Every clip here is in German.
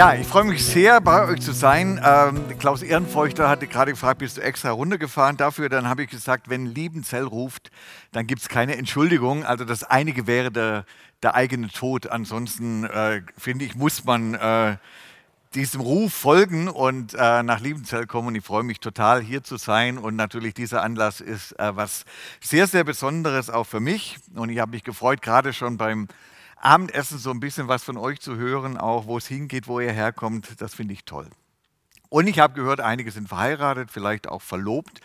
Ja, ich freue mich sehr, bei euch zu sein. Ähm, Klaus Ehrenfeuchter hatte gerade gefragt, bist du extra runtergefahren dafür? Dann habe ich gesagt, wenn Liebenzell ruft, dann gibt es keine Entschuldigung. Also das einige wäre der, der eigene Tod. Ansonsten, äh, finde ich, muss man äh, diesem Ruf folgen und äh, nach Liebenzell kommen. Und ich freue mich total, hier zu sein. Und natürlich, dieser Anlass ist äh, was sehr, sehr Besonderes auch für mich. Und ich habe mich gefreut, gerade schon beim Abendessen so ein bisschen was von euch zu hören, auch wo es hingeht, wo ihr herkommt, das finde ich toll. Und ich habe gehört, einige sind verheiratet, vielleicht auch verlobt.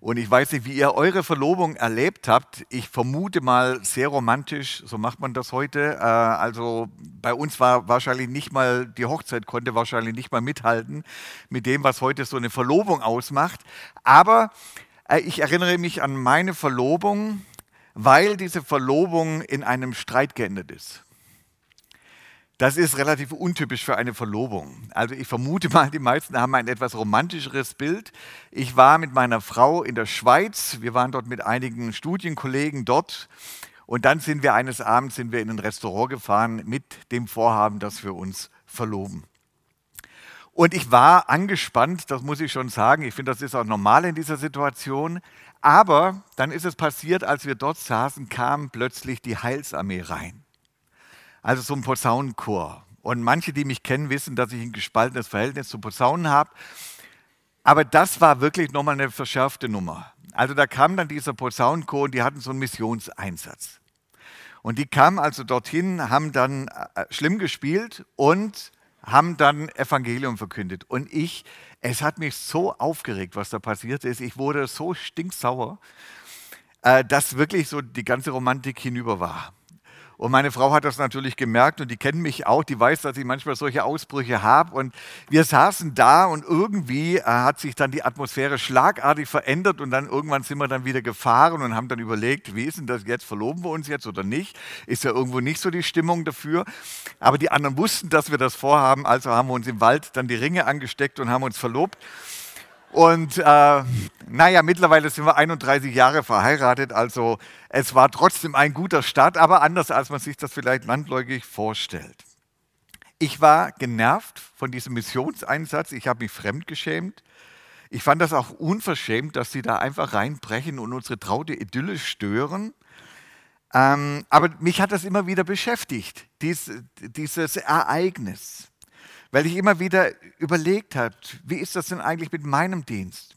Und ich weiß nicht, wie ihr eure Verlobung erlebt habt. Ich vermute mal sehr romantisch, so macht man das heute. Äh, also bei uns war wahrscheinlich nicht mal, die Hochzeit konnte wahrscheinlich nicht mal mithalten mit dem, was heute so eine Verlobung ausmacht. Aber äh, ich erinnere mich an meine Verlobung weil diese Verlobung in einem Streit geendet ist. Das ist relativ untypisch für eine Verlobung. Also ich vermute mal, die meisten haben ein etwas romantischeres Bild. Ich war mit meiner Frau in der Schweiz. Wir waren dort mit einigen Studienkollegen dort. Und dann sind wir eines Abends sind wir in ein Restaurant gefahren mit dem Vorhaben, dass wir uns verloben. Und ich war angespannt, das muss ich schon sagen. Ich finde, das ist auch normal in dieser Situation. Aber dann ist es passiert, als wir dort saßen, kam plötzlich die Heilsarmee rein. Also so ein Posaunenchor. Und manche, die mich kennen, wissen, dass ich ein gespaltenes Verhältnis zu Posaunen habe. Aber das war wirklich nochmal eine verschärfte Nummer. Also da kam dann dieser Posaunenchor und die hatten so einen Missionseinsatz. Und die kamen also dorthin, haben dann äh, schlimm gespielt und haben dann Evangelium verkündet. Und ich, es hat mich so aufgeregt, was da passiert ist. Ich wurde so stinksauer, äh, dass wirklich so die ganze Romantik hinüber war. Und meine Frau hat das natürlich gemerkt und die kennt mich auch, die weiß, dass ich manchmal solche Ausbrüche habe. Und wir saßen da und irgendwie äh, hat sich dann die Atmosphäre schlagartig verändert und dann irgendwann sind wir dann wieder gefahren und haben dann überlegt, wie ist denn das jetzt, verloben wir uns jetzt oder nicht? Ist ja irgendwo nicht so die Stimmung dafür. Aber die anderen wussten, dass wir das vorhaben, also haben wir uns im Wald dann die Ringe angesteckt und haben uns verlobt. Und äh, naja, mittlerweile sind wir 31 Jahre verheiratet, also es war trotzdem ein guter Start, aber anders, als man sich das vielleicht landläufig vorstellt. Ich war genervt von diesem Missionseinsatz, ich habe mich fremdgeschämt. Ich fand das auch unverschämt, dass sie da einfach reinbrechen und unsere traute Idylle stören. Ähm, aber mich hat das immer wieder beschäftigt, dies, dieses Ereignis weil ich immer wieder überlegt habe, wie ist das denn eigentlich mit meinem Dienst?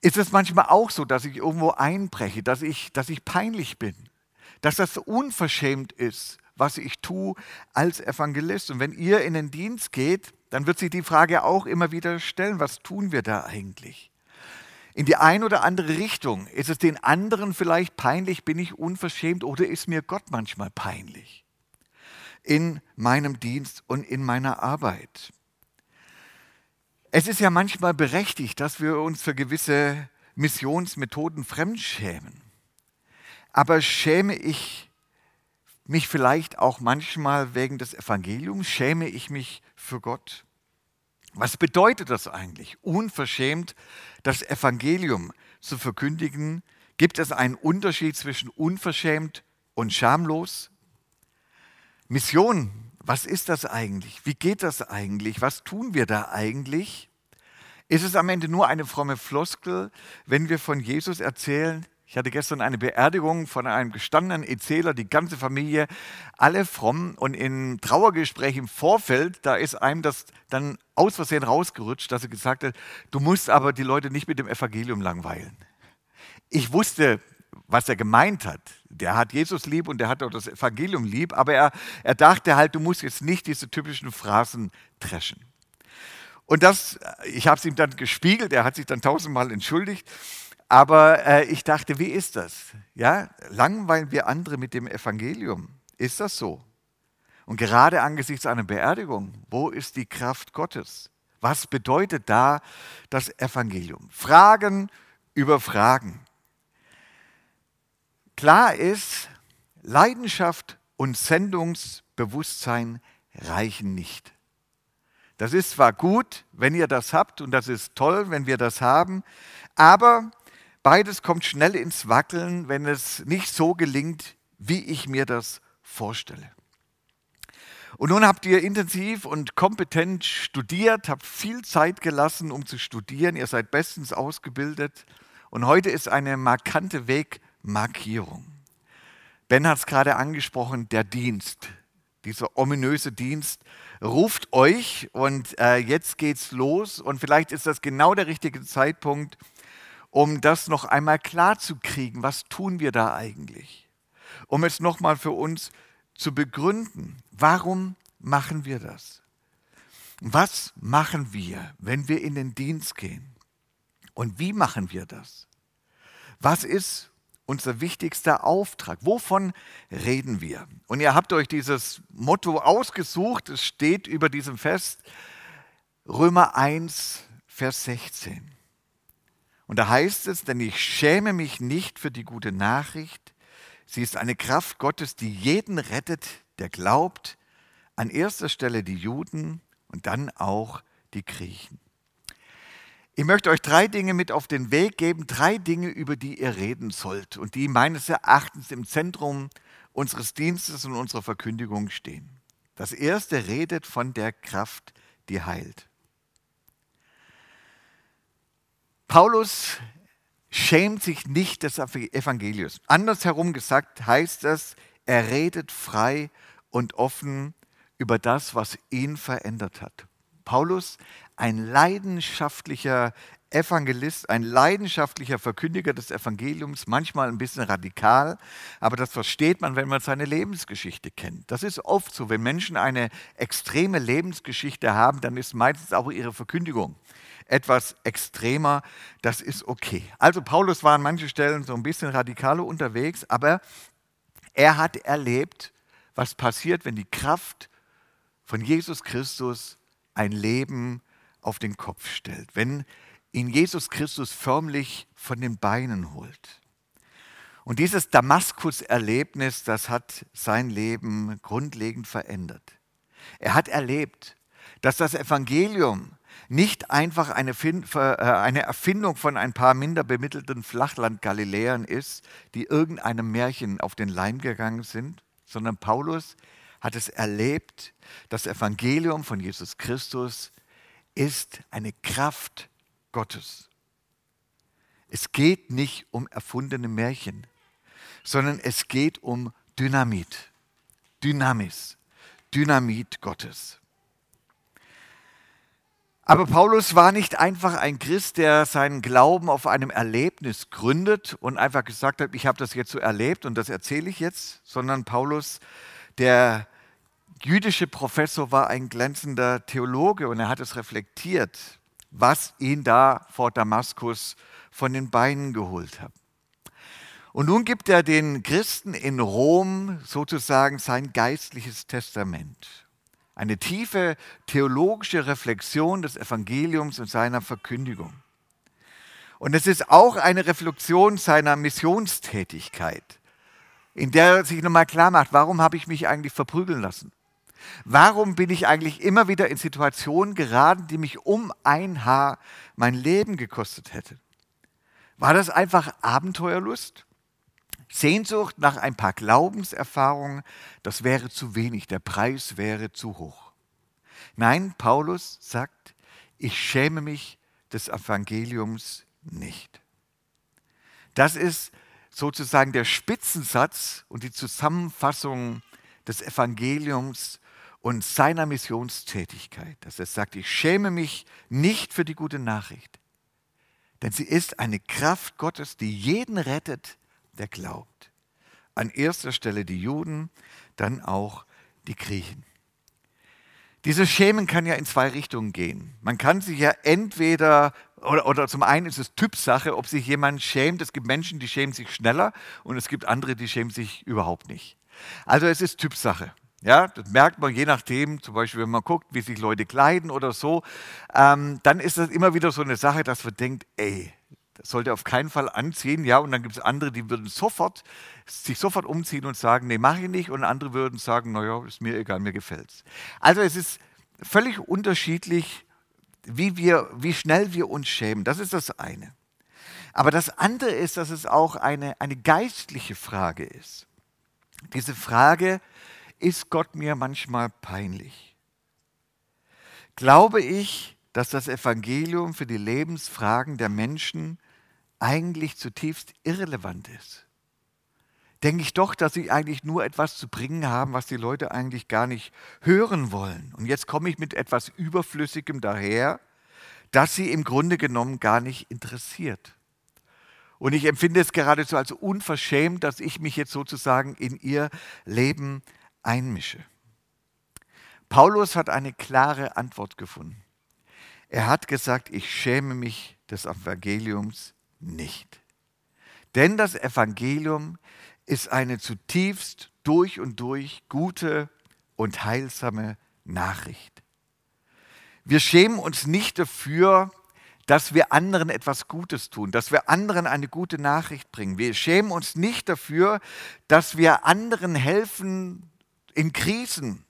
Ist es manchmal auch so, dass ich irgendwo einbreche, dass ich, dass ich peinlich bin, dass das unverschämt ist, was ich tue als Evangelist? Und wenn ihr in den Dienst geht, dann wird sich die Frage auch immer wieder stellen, was tun wir da eigentlich? In die eine oder andere Richtung. Ist es den anderen vielleicht peinlich, bin ich unverschämt oder ist mir Gott manchmal peinlich? In meinem Dienst und in meiner Arbeit. Es ist ja manchmal berechtigt, dass wir uns für gewisse Missionsmethoden fremdschämen. Aber schäme ich mich vielleicht auch manchmal wegen des Evangeliums? Schäme ich mich für Gott? Was bedeutet das eigentlich, unverschämt das Evangelium zu verkündigen? Gibt es einen Unterschied zwischen unverschämt und schamlos? Mission, was ist das eigentlich? Wie geht das eigentlich? Was tun wir da eigentlich? Ist es am Ende nur eine fromme Floskel, wenn wir von Jesus erzählen? Ich hatte gestern eine Beerdigung von einem gestandenen Erzähler, die ganze Familie, alle fromm und im Trauergespräch im Vorfeld, da ist einem das dann aus Versehen rausgerutscht, dass er gesagt hat, du musst aber die Leute nicht mit dem Evangelium langweilen. Ich wusste, was er gemeint hat. Der hat Jesus lieb und der hat auch das Evangelium lieb, aber er, er dachte halt, du musst jetzt nicht diese typischen Phrasen dreschen. Und das, ich habe es ihm dann gespiegelt, er hat sich dann tausendmal entschuldigt, aber äh, ich dachte, wie ist das? Ja, langweilen wir andere mit dem Evangelium? Ist das so? Und gerade angesichts einer Beerdigung, wo ist die Kraft Gottes? Was bedeutet da das Evangelium? Fragen überfragen. Klar ist, Leidenschaft und Sendungsbewusstsein reichen nicht. Das ist zwar gut, wenn ihr das habt, und das ist toll, wenn wir das haben, aber beides kommt schnell ins Wackeln, wenn es nicht so gelingt, wie ich mir das vorstelle. Und nun habt ihr intensiv und kompetent studiert, habt viel Zeit gelassen, um zu studieren. Ihr seid bestens ausgebildet. Und heute ist eine markante Wegmarkierung. Ben hat es gerade angesprochen, der Dienst. Dieser ominöse Dienst ruft euch und äh, jetzt geht's los. Und vielleicht ist das genau der richtige Zeitpunkt, um das noch einmal klar zu kriegen. Was tun wir da eigentlich? Um es nochmal für uns zu begründen. Warum machen wir das? Was machen wir, wenn wir in den Dienst gehen? Und wie machen wir das? Was ist unser wichtigster Auftrag? Wovon reden wir? Und ihr habt euch dieses Motto ausgesucht, es steht über diesem Fest, Römer 1, Vers 16. Und da heißt es, denn ich schäme mich nicht für die gute Nachricht, Sie ist eine Kraft Gottes, die jeden rettet, der glaubt. An erster Stelle die Juden und dann auch die Griechen. Ich möchte euch drei Dinge mit auf den Weg geben, drei Dinge, über die ihr reden sollt und die meines Erachtens im Zentrum unseres Dienstes und unserer Verkündigung stehen. Das erste redet von der Kraft, die heilt. Paulus schämt sich nicht des Evangeliums. Andersherum gesagt heißt es, er redet frei und offen über das, was ihn verändert hat. Paulus, ein leidenschaftlicher Evangelist, ein leidenschaftlicher Verkündiger des Evangeliums, manchmal ein bisschen radikal, aber das versteht man, wenn man seine Lebensgeschichte kennt. Das ist oft so, wenn Menschen eine extreme Lebensgeschichte haben, dann ist meistens auch ihre Verkündigung etwas extremer, das ist okay. Also Paulus war an manchen Stellen so ein bisschen radikaler unterwegs, aber er hat erlebt, was passiert, wenn die Kraft von Jesus Christus ein Leben auf den Kopf stellt, wenn ihn Jesus Christus förmlich von den Beinen holt. Und dieses Damaskus-Erlebnis, das hat sein Leben grundlegend verändert. Er hat erlebt, dass das Evangelium nicht einfach eine, äh, Erfindung von ein paar minder bemittelten Flachland-Galiläern ist, die irgendeinem Märchen auf den Leim gegangen sind, sondern Paulus hat es erlebt, das Evangelium von Jesus Christus ist eine Kraft Gottes. Es geht nicht um erfundene Märchen, sondern es geht um Dynamit, Dynamis, Dynamit Gottes. Aber Paulus war nicht einfach ein Christ, der seinen Glauben auf einem Erlebnis gründet und einfach gesagt hat, ich habe das jetzt so erlebt und das erzähle ich jetzt, sondern Paulus, der jüdische Professor, war ein glänzender Theologe und er hat es reflektiert, was ihn da vor Damaskus von den Beinen geholt hat. Und nun gibt er den Christen in Rom sozusagen sein geistliches Testament. Eine tiefe theologische Reflexion des Evangeliums und seiner Verkündigung. Und es ist auch eine Reflexion seiner Missionstätigkeit, in der er sich nochmal klar macht, warum habe ich mich eigentlich verprügeln lassen? Warum bin ich eigentlich immer wieder in Situationen geraten, die mich um ein Haar mein Leben gekostet hätte? War das einfach Abenteuerlust? Sehnsucht nach ein paar Glaubenserfahrungen, das wäre zu wenig, der Preis wäre zu hoch. Nein, Paulus sagt, ich schäme mich des Evangeliums nicht. Das ist sozusagen der Spitzensatz und die Zusammenfassung des Evangeliums und seiner Missionstätigkeit, dass er sagt, ich schäme mich nicht für die gute Nachricht, denn sie ist eine Kraft Gottes, die jeden rettet, der glaubt. An erster Stelle die Juden, dann auch die Griechen. Dieses Schämen kann ja in zwei Richtungen gehen. Man kann sich ja entweder, oder, oder zum einen ist es Typsache, ob sich jemand schämt. Es gibt Menschen, die schämen sich schneller und es gibt andere, die schämen sich überhaupt nicht. Also es ist Typsache. Ja, das merkt man je nachdem, zum Beispiel, wenn man guckt, wie sich Leute kleiden oder so, ähm, dann ist das immer wieder so eine Sache, dass man denkt, ey, Das sollte auf keinen Fall anziehen, ja, und dann gibt es andere, die würden sofort, sich sofort umziehen und sagen, nee, mache ich nicht, und andere würden sagen, naja, ist mir egal, mir gefällt's. Also es ist völlig unterschiedlich, wie, wir, wie schnell wir uns schämen. Das ist das eine. Aber das andere ist, dass es auch eine, eine geistliche Frage ist. Diese Frage, ist Gott mir manchmal peinlich? Glaube ich, dass das Evangelium für die Lebensfragen der Menschen eigentlich zutiefst irrelevant ist? Denke ich doch, dass sie eigentlich nur etwas zu bringen haben, was die Leute eigentlich gar nicht hören wollen. Und jetzt komme ich mit etwas Überflüssigem daher, das sie im Grunde genommen gar nicht interessiert. Und ich empfinde es geradezu als unverschämt, dass ich mich jetzt sozusagen in ihr Leben einmische. Paulus hat eine klare Antwort gefunden. Er hat gesagt, ich schäme mich des Evangeliums nicht. Denn das Evangelium ist eine zutiefst durch und durch gute und heilsame Nachricht. Wir schämen uns nicht dafür, dass wir anderen etwas Gutes tun, dass wir anderen eine gute Nachricht bringen. Wir schämen uns nicht dafür, dass wir anderen helfen in Krisen,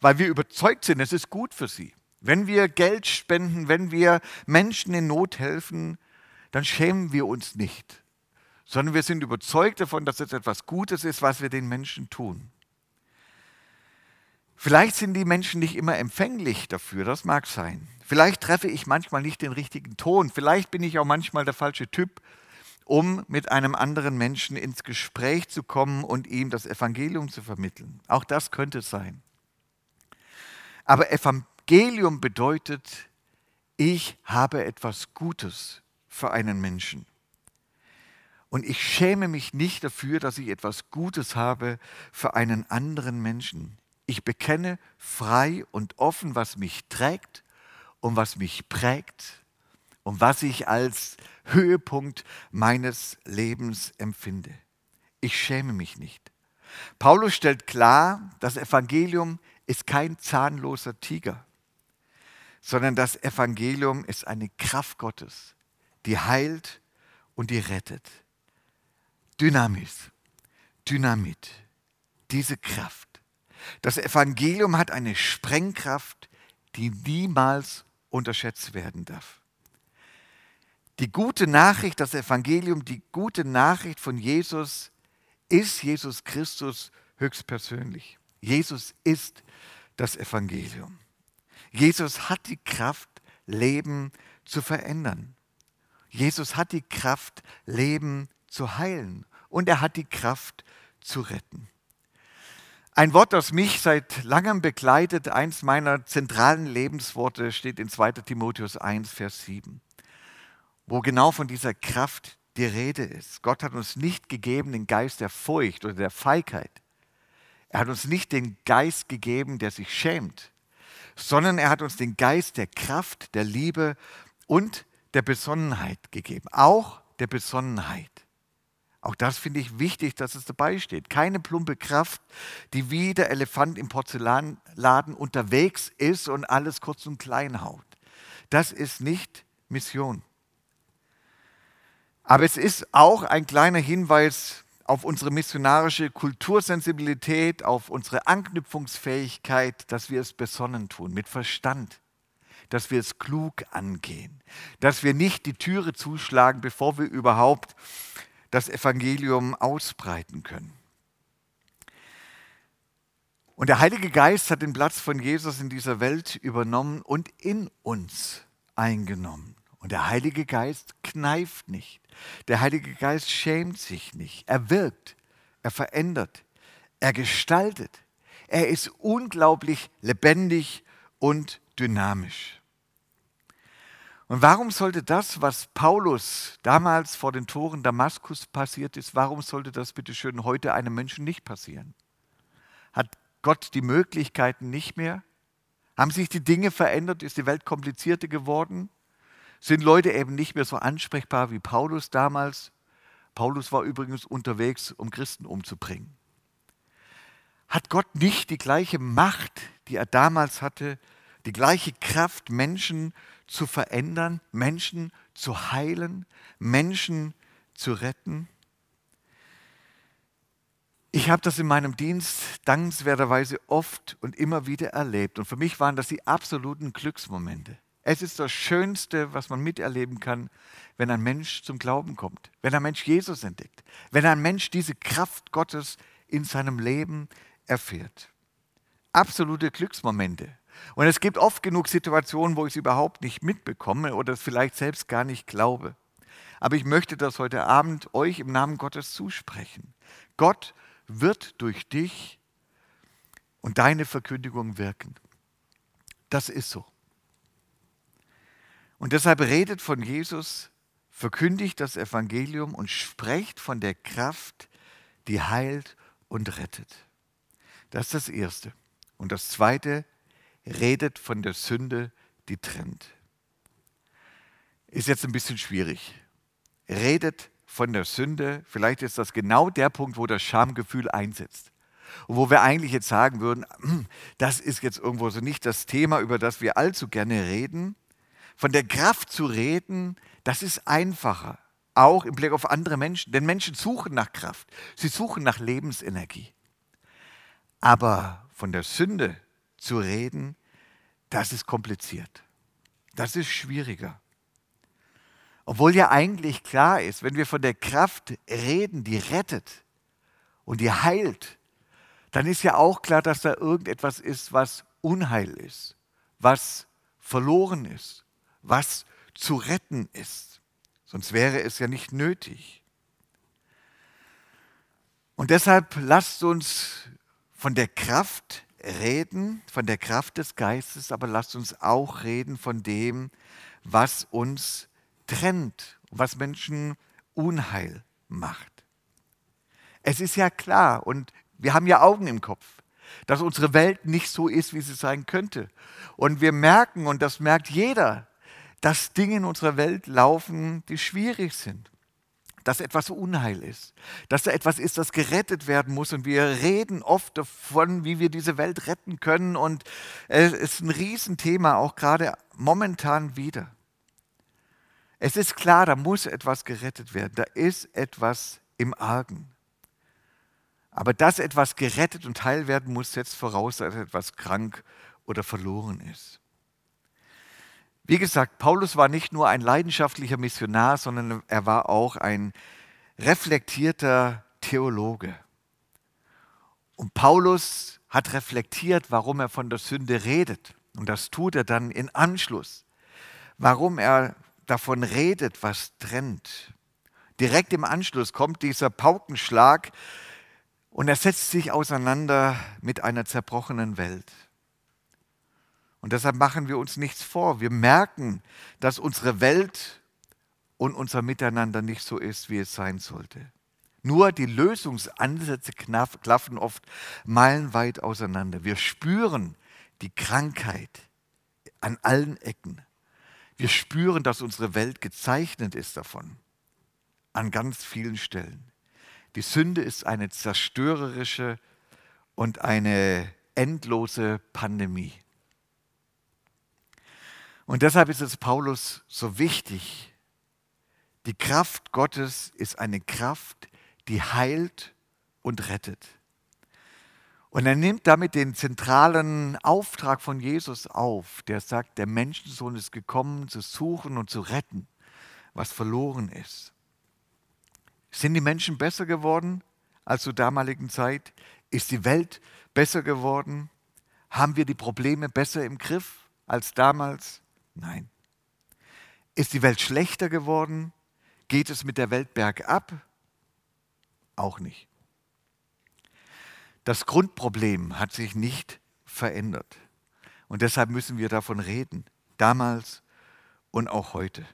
weil wir überzeugt sind, es ist gut für sie. Wenn wir Geld spenden, wenn wir Menschen in Not helfen, dann schämen wir uns nicht, sondern wir sind überzeugt davon, dass es etwas Gutes ist, was wir den Menschen tun. Vielleicht sind die Menschen nicht immer empfänglich dafür, das mag sein. Vielleicht treffe ich manchmal nicht den richtigen Ton. Vielleicht bin ich auch manchmal der falsche Typ, um mit einem anderen Menschen ins Gespräch zu kommen und ihm das Evangelium zu vermitteln. Auch das könnte sein. Aber Evangelium bedeutet, ich habe etwas Gutes für einen Menschen. Und ich schäme mich nicht dafür, dass ich etwas Gutes habe für einen anderen Menschen. Ich bekenne frei und offen, was mich trägt und was mich prägt und was ich als Höhepunkt meines Lebens empfinde. Ich schäme mich nicht. Paulus stellt klar, das Evangelium ist kein zahnloser Tiger, sondern das Evangelium ist eine Kraft Gottes, die heilt und die rettet. Dynamis, Dynamit, diese Kraft. Das Evangelium hat eine Sprengkraft, die niemals unterschätzt werden darf. Die gute Nachricht, das Evangelium, die gute Nachricht von Jesus ist Jesus Christus höchstpersönlich. Jesus ist das Evangelium. Jesus hat die Kraft, Leben zu verändern. Jesus hat die Kraft, Leben zu heilen. Und er hat die Kraft zu retten. Ein Wort, das mich seit langem begleitet, eins meiner zentralen Lebensworte, steht in 2 Timotheus 1, Vers 7, wo genau von dieser Kraft die Rede ist. Gott hat uns nicht gegeben den Geist der Furcht oder der Feigheit. Er hat uns nicht den Geist gegeben, der sich schämt, sondern er hat uns den Geist der Kraft, der Liebe und der Besonnenheit gegeben. Auch der Besonnenheit. Auch das finde ich wichtig, dass es dabei steht. Keine plumpe Kraft, die wie der Elefant im Porzellanladen unterwegs ist und alles kurz und klein haut. Das ist nicht Mission. Aber es ist auch ein kleiner Hinweis auf unsere missionarische Kultursensibilität, auf unsere Anknüpfungsfähigkeit, dass wir es besonnen tun, mit Verstand, dass wir es klug angehen, dass wir nicht die Türe zuschlagen, bevor wir überhaupt das Evangelium ausbreiten können. Und der Heilige Geist hat den Platz von Jesus in dieser Welt übernommen und in uns eingenommen. Und der Heilige Geist kneift nicht. Der Heilige Geist schämt sich nicht. Er wirkt, er verändert, er gestaltet. Er ist unglaublich lebendig und dynamisch. Und warum sollte das, was Paulus damals vor den Toren Damaskus passiert ist, warum sollte das bitte schön heute einem Menschen nicht passieren? Hat Gott die Möglichkeiten nicht mehr? Haben sich die Dinge verändert? Ist die Welt komplizierter geworden? Sind Leute eben nicht mehr so ansprechbar wie Paulus damals? Paulus war übrigens unterwegs, um Christen umzubringen. Hat Gott nicht die gleiche Macht, die er damals hatte, die gleiche Kraft, Menschen zu verändern, Menschen zu heilen, Menschen zu retten. Ich habe das in meinem Dienst dankenswerterweise oft und immer wieder erlebt. Und für mich waren das die absoluten Glücksmomente. Es ist das Schönste, was man miterleben kann, wenn ein Mensch zum Glauben kommt, wenn ein Mensch Jesus entdeckt, wenn ein Mensch diese Kraft Gottes in seinem Leben erfährt. Absolute Glücksmomente. Und es gibt oft genug Situationen, wo ich es überhaupt nicht mitbekomme oder es vielleicht selbst gar nicht glaube. Aber ich möchte das heute Abend euch im Namen Gottes zusprechen. Gott wird durch dich und deine Verkündigung wirken. Das ist so. Und deshalb redet von Jesus, verkündigt das Evangelium und sprecht von der Kraft, die heilt und rettet. Das ist das Erste. Und das Zweite, redet von der Sünde, die trennt. Ist jetzt ein bisschen schwierig. Redet von der Sünde, vielleicht ist das genau der Punkt, wo das Schamgefühl einsetzt. Und wo wir eigentlich jetzt sagen würden, das ist jetzt irgendwo so nicht das Thema, über das wir allzu gerne reden. Von der Kraft zu reden, das ist einfacher, auch im Blick auf andere Menschen. Denn Menschen suchen nach Kraft, sie suchen nach Lebensenergie. Aber von der Sünde zu reden, das ist kompliziert. Das ist schwieriger. Obwohl ja eigentlich klar ist, wenn wir von der Kraft reden, die rettet und die heilt, dann ist ja auch klar, dass da irgendetwas ist, was Unheil ist, was verloren ist, was zu retten ist. Sonst wäre es ja nicht nötig. Und deshalb lasst uns von der Kraft reden, von der Kraft des Geistes, aber lasst uns auch reden von dem, was uns trennt, was Menschen Unheil macht. Es ist ja klar und wir haben ja Augen im Kopf, dass unsere Welt nicht so ist, wie sie sein könnte. Und wir merken, und das merkt jeder, dass Dinge in unserer Welt laufen, die schwierig sind. Dass etwas Unheil ist. Dass da etwas ist, das gerettet werden muss. Und wir reden oft davon, wie wir diese Welt retten können. Und es ist ein Riesenthema, auch gerade momentan wieder. Es ist klar, da muss etwas gerettet werden. Da ist etwas im Argen. Aber dass etwas gerettet und heil werden muss, setzt voraus, dass etwas krank oder verloren ist. Wie gesagt, Paulus war nicht nur ein leidenschaftlicher Missionar, sondern er war auch ein reflektierter Theologe. Und Paulus hat reflektiert, warum er von der Sünde redet. Und das tut er dann in Anschluss. Warum er davon redet, was trennt. Direkt im Anschluss kommt dieser Paukenschlag und er setzt sich auseinander mit einer zerbrochenen Welt. Und deshalb machen wir uns nichts vor. Wir merken, dass unsere Welt und unser Miteinander nicht so ist, wie es sein sollte. Nur die Lösungsansätze klaffen oft meilenweit auseinander. Wir spüren die Krankheit an allen Ecken. Wir spüren, dass unsere Welt gezeichnet ist davon, an ganz vielen Stellen. Die Sünde ist eine zerstörerische und eine endlose Pandemie. Und deshalb ist es Paulus so wichtig, die Kraft Gottes ist eine Kraft, die heilt und rettet. Und er nimmt damit den zentralen Auftrag von Jesus auf, der sagt, der Menschensohn ist gekommen, zu suchen und zu retten, was verloren ist. Sind die Menschen besser geworden als zur damaligen Zeit? Ist die Welt besser geworden? Haben wir die Probleme besser im Griff als damals? Nein. Ist die Welt schlechter geworden? Geht es mit der Welt bergab? Auch nicht. Das Grundproblem hat sich nicht verändert. Und deshalb müssen wir davon reden, damals und auch heute.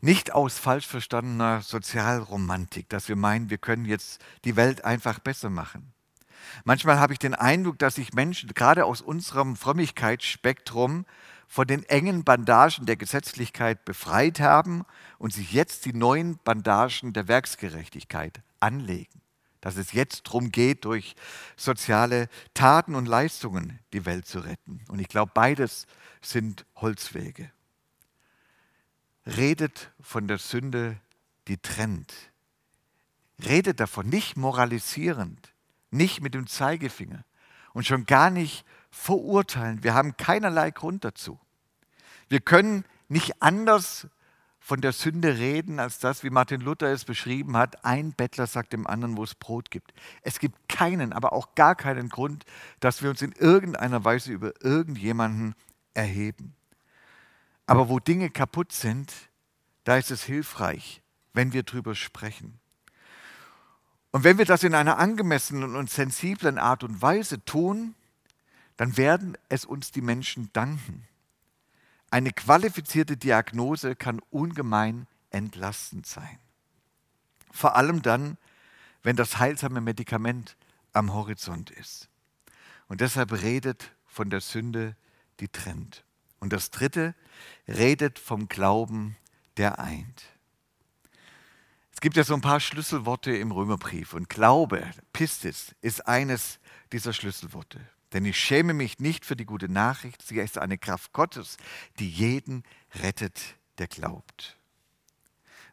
Nicht aus falsch verstandener Sozialromantik, dass wir meinen, wir können jetzt die Welt einfach besser machen. Manchmal habe ich den Eindruck, dass sich Menschen gerade aus unserem Frömmigkeitsspektrum von den engen Bandagen der Gesetzlichkeit befreit haben und sich jetzt die neuen Bandagen der Werksgerechtigkeit anlegen dass es jetzt darum geht, durch soziale Taten und Leistungen die Welt zu retten. Und ich glaube, beides sind Holzwege. redet von der Sünde, die trennt. Redet davon, nicht moralisierend, nicht mit dem Zeigefinger und schon gar nicht verurteilen. Wir haben keinerlei Grund dazu. Wir können nicht anders von der Sünde reden, als das, wie Martin Luther es beschrieben hat, ein Bettler sagt dem anderen, wo es Brot gibt. Es gibt keinen, aber auch gar keinen Grund, dass wir uns in irgendeiner Weise über irgendjemanden erheben. Aber wo Dinge kaputt sind, da ist es hilfreich, wenn wir drüber sprechen. Und wenn wir das in einer angemessenen und sensiblen Art und Weise tun, dann werden es uns die Menschen danken. Eine qualifizierte Diagnose kann ungemein entlastend sein. Vor allem dann, wenn das heilsame Medikament am Horizont ist. Und deshalb redet von der Sünde, die trennt. Und das Dritte, redet vom Glauben, der eint. Es gibt ja so ein paar Schlüsselworte im Römerbrief und Glaube, Pistis, ist eines dieser Schlüsselworte. Denn ich schäme mich nicht für die gute Nachricht, sie ist eine Kraft Gottes, die jeden rettet, der glaubt.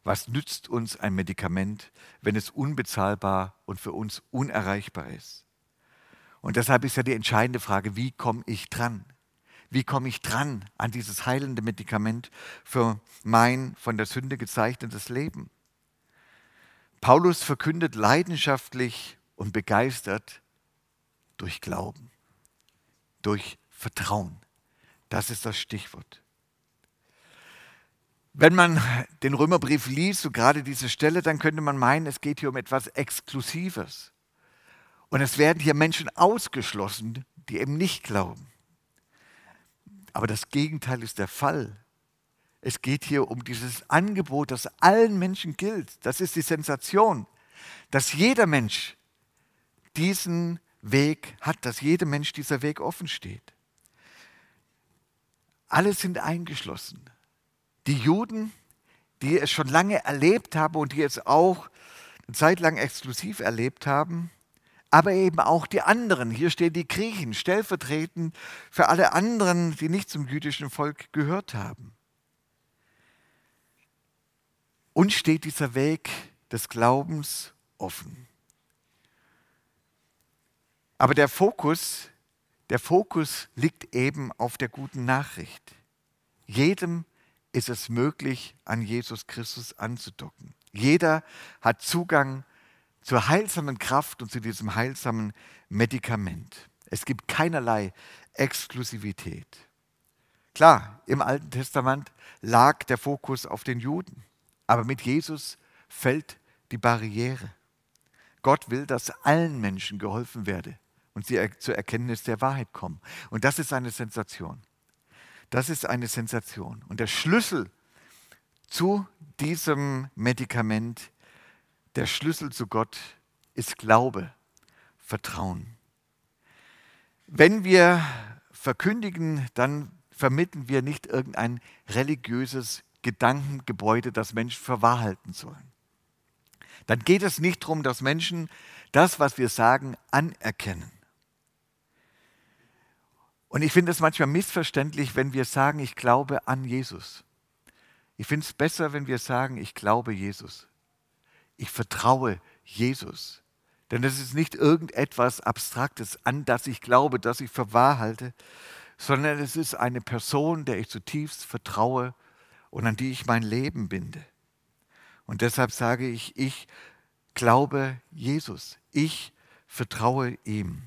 Was nützt uns ein Medikament, wenn es unbezahlbar und für uns unerreichbar ist? Und deshalb ist ja die entscheidende Frage, wie komme ich dran? Wie komme ich dran an dieses heilende Medikament für mein von der Sünde gezeichnetes Leben? Paulus verkündet leidenschaftlich und begeistert durch Glauben durch Vertrauen. Das ist das Stichwort. Wenn man den Römerbrief liest, so gerade diese Stelle, dann könnte man meinen, es geht hier um etwas Exklusives. Und es werden hier Menschen ausgeschlossen, die eben nicht glauben. Aber das Gegenteil ist der Fall. Es geht hier um dieses Angebot, das allen Menschen gilt. Das ist die Sensation, dass jeder Mensch diesen Weg hat, dass jedem Mensch dieser Weg offen steht. Alle sind eingeschlossen. Die Juden, die es schon lange erlebt haben und die es auch eine Zeit lang exklusiv erlebt haben, aber eben auch die anderen. Hier stehen die Griechen stellvertretend für alle anderen, die nicht zum jüdischen Volk gehört haben. Uns steht dieser Weg des Glaubens offen. Aber der Fokus, der Fokus liegt eben auf der guten Nachricht. Jedem ist es möglich, an Jesus Christus anzudocken. Jeder hat Zugang zur heilsamen Kraft und zu diesem heilsamen Medikament. Es gibt keinerlei Exklusivität. Klar, im Alten Testament lag der Fokus auf den Juden, aber mit Jesus fällt die Barriere. Gott will, dass allen Menschen geholfen werde und sie zur Erkenntnis der Wahrheit kommen. Und das ist eine Sensation. Das ist eine Sensation. Und der Schlüssel zu diesem Medikament, der Schlüssel zu Gott ist Glaube, Vertrauen. Wenn wir verkündigen, dann vermitteln wir nicht irgendein religiöses Gedankengebäude, das Menschen für wahr halten sollen. Dann geht es nicht darum, dass Menschen das, was wir sagen, anerkennen. Und ich finde es manchmal missverständlich, wenn wir sagen, ich glaube an Jesus. Ich finde es besser, wenn wir sagen, ich glaube Jesus. Ich vertraue Jesus. Denn das ist nicht irgendetwas Abstraktes, an das ich glaube, das ich für wahr halte, sondern es ist eine Person, der ich zutiefst vertraue und an die ich mein Leben binde. Und deshalb sage ich, ich glaube Jesus. Ich vertraue ihm.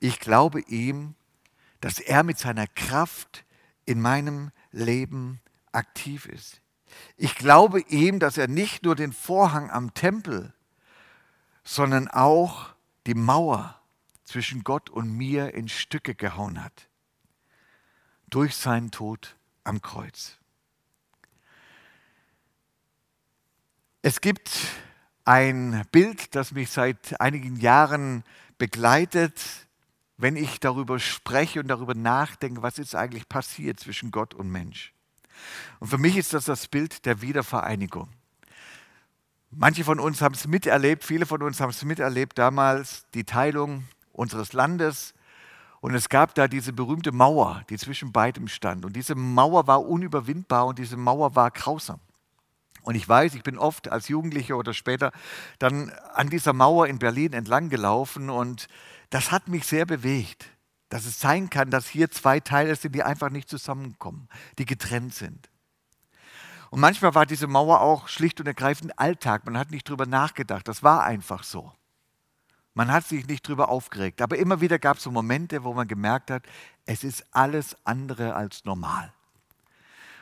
Ich glaube ihm dass er mit seiner Kraft in meinem Leben aktiv ist. Ich glaube ihm, dass er nicht nur den Vorhang am Tempel, sondern auch die Mauer zwischen Gott und mir in Stücke gehauen hat. Durch seinen Tod am Kreuz. Es gibt ein Bild, das mich seit einigen Jahren begleitet, wenn ich darüber spreche und darüber nachdenke, was ist eigentlich passiert zwischen Gott und Mensch. Und für mich ist das das Bild der Wiedervereinigung. Manche von uns haben es miterlebt, viele von uns haben es miterlebt damals, die Teilung unseres Landes. Und es gab da diese berühmte Mauer, die zwischen beidem stand. Und diese Mauer war unüberwindbar und diese Mauer war grausam. Und ich weiß, ich bin oft als Jugendlicher oder später dann an dieser Mauer in Berlin entlang gelaufen und das hat mich sehr bewegt, dass es sein kann, dass hier zwei Teile sind, die einfach nicht zusammenkommen, die getrennt sind. Und manchmal war diese Mauer auch schlicht und ergreifend Alltag. Man hat nicht drüber nachgedacht. Das war einfach so. Man hat sich nicht drüber aufgeregt. Aber immer wieder gab es so Momente, wo man gemerkt hat, es ist alles andere als normal.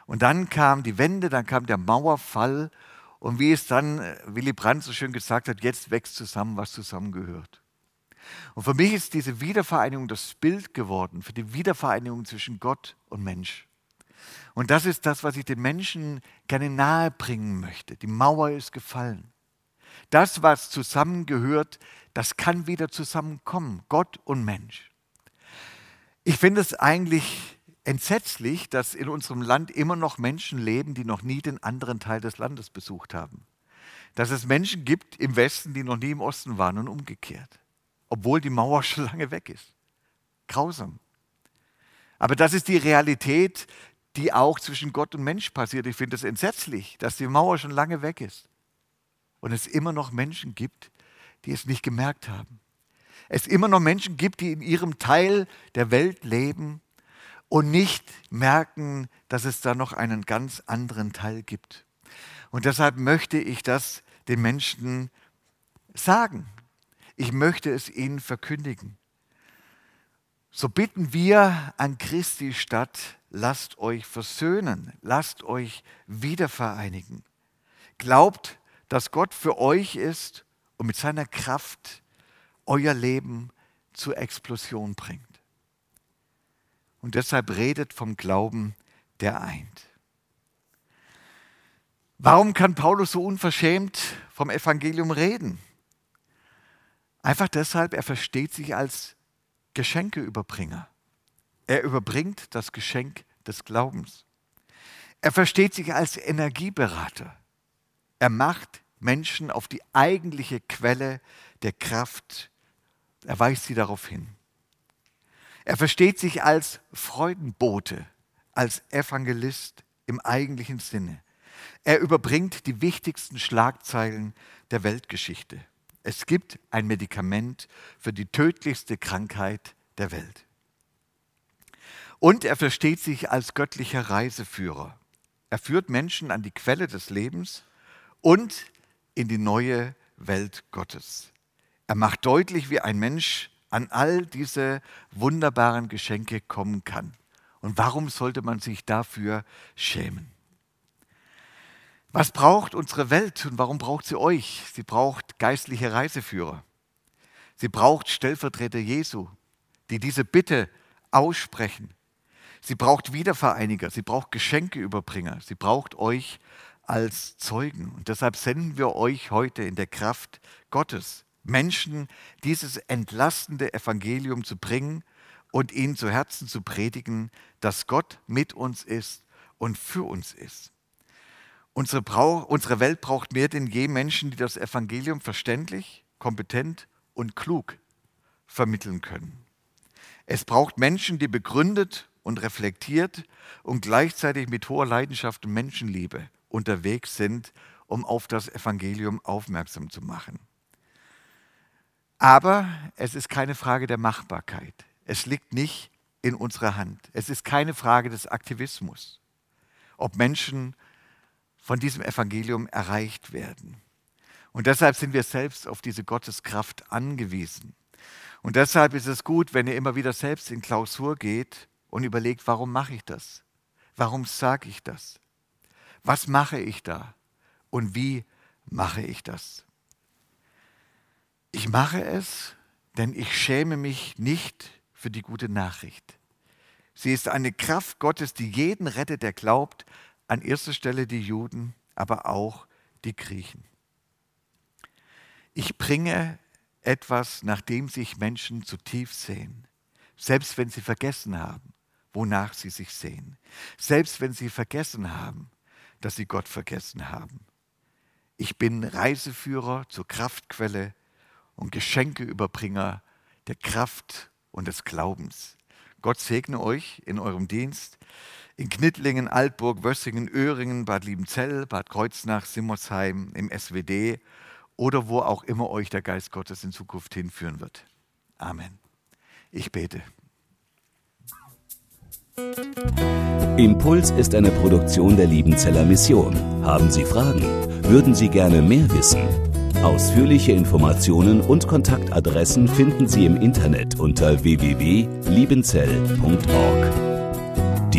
Und dann kam die Wende, dann kam der Mauerfall. Und wie es dann äh, Willy Brandt so schön gesagt hat, jetzt wächst zusammen, was zusammengehört. Und für mich ist diese Wiedervereinigung das Bild geworden für die Wiedervereinigung zwischen Gott und Mensch. Und das ist das, was ich den Menschen gerne nahe bringen möchte. Die Mauer ist gefallen. Das, was zusammengehört, das kann wieder zusammenkommen, Gott und Mensch. Ich finde es eigentlich entsetzlich, dass in unserem Land immer noch Menschen leben, die noch nie den anderen Teil des Landes besucht haben. Dass es Menschen gibt im Westen, die noch nie im Osten waren und umgekehrt, obwohl die Mauer schon lange weg ist. Grausam. Aber das ist die Realität, die auch zwischen Gott und Mensch passiert. Ich finde es entsetzlich, dass die Mauer schon lange weg ist und es immer noch Menschen gibt, die es nicht gemerkt haben. Es immer noch Menschen gibt, die in ihrem Teil der Welt leben und nicht merken, dass es da noch einen ganz anderen Teil gibt. Und deshalb möchte ich das den Menschen sagen. Ich möchte es ihnen verkündigen. So bitten wir an Christi statt, lasst euch versöhnen, lasst euch wiedervereinigen. Glaubt, dass Gott für euch ist und mit seiner Kraft euer Leben zur Explosion bringt. Und deshalb redet vom Glauben, der eint. Warum kann Paulus so unverschämt vom Evangelium reden? Einfach deshalb, er versteht sich als Geschenkeüberbringer. Er überbringt das Geschenk des Glaubens. Er versteht sich als Energieberater. Er macht Menschen auf die eigentliche Quelle der Kraft. Er weist sie darauf hin. Er versteht sich als Freudenbote, als Evangelist im eigentlichen Sinne. Er überbringt die wichtigsten Schlagzeilen der Weltgeschichte. Es gibt ein Medikament für die tödlichste Krankheit der Welt. Und er versteht sich als göttlicher Reiseführer. Er führt Menschen an die Quelle des Lebens und in die neue Welt Gottes. Er macht deutlich, wie ein Mensch an all diese wunderbaren Geschenke kommen kann. Und warum sollte man sich dafür schämen? Was braucht unsere Welt und warum braucht sie euch? Sie braucht geistliche Reiseführer. Sie braucht Stellvertreter Jesu, die diese Bitte aussprechen. Sie braucht Wiedervereiniger, sie braucht Geschenkeüberbringer, sie braucht euch als Zeugen. Und deshalb senden wir euch heute in der Kraft Gottes Menschen dieses entlastende Evangelium zu bringen und ihnen zu Herzen zu predigen, dass Gott mit uns ist und für uns ist. Unsere, Brauch, unsere Welt braucht mehr denn je Menschen, die das Evangelium verständlich, kompetent und klug vermitteln können. Es braucht Menschen, die begründet und reflektiert und gleichzeitig mit hoher Leidenschaft und Menschenliebe unterwegs sind, um auf das Evangelium aufmerksam zu machen. Aber es ist keine Frage der Machbarkeit. Es liegt nicht in unserer Hand. Es ist keine Frage des Aktivismus, ob Menschen von diesem Evangelium erreicht werden. Und deshalb sind wir selbst auf diese Gotteskraft angewiesen. Und deshalb ist es gut, wenn ihr immer wieder selbst in Klausur geht und überlegt, warum mache ich das? Warum sage ich das? Was mache ich da? Und wie mache ich das? Ich mache es, denn ich schäme mich nicht für die gute Nachricht. Sie ist eine Kraft Gottes, die jeden rettet, der glaubt, an erster Stelle die Juden, aber auch die Griechen. Ich bringe etwas, nach dem sich Menschen zutiefst sehen, selbst wenn sie vergessen haben, wonach sie sich sehen, selbst wenn sie vergessen haben, dass sie Gott vergessen haben. Ich bin Reiseführer zur Kraftquelle und Geschenkeüberbringer der Kraft und des Glaubens. Gott segne euch in eurem Dienst in Knittlingen, Altburg, Wössingen, Öhringen, Bad Liebenzell, Bad Kreuznach, Simmersheim, im SWT oder wo auch immer euch der Geist Gottes in Zukunft hinführen wird. Amen. Ich bete. Impuls ist eine Produktion der Liebenzeller Mission. Haben Sie Fragen? Würden Sie gerne mehr wissen? Ausführliche Informationen und Kontaktadressen finden Sie im Internet unter www.liebenzell.org.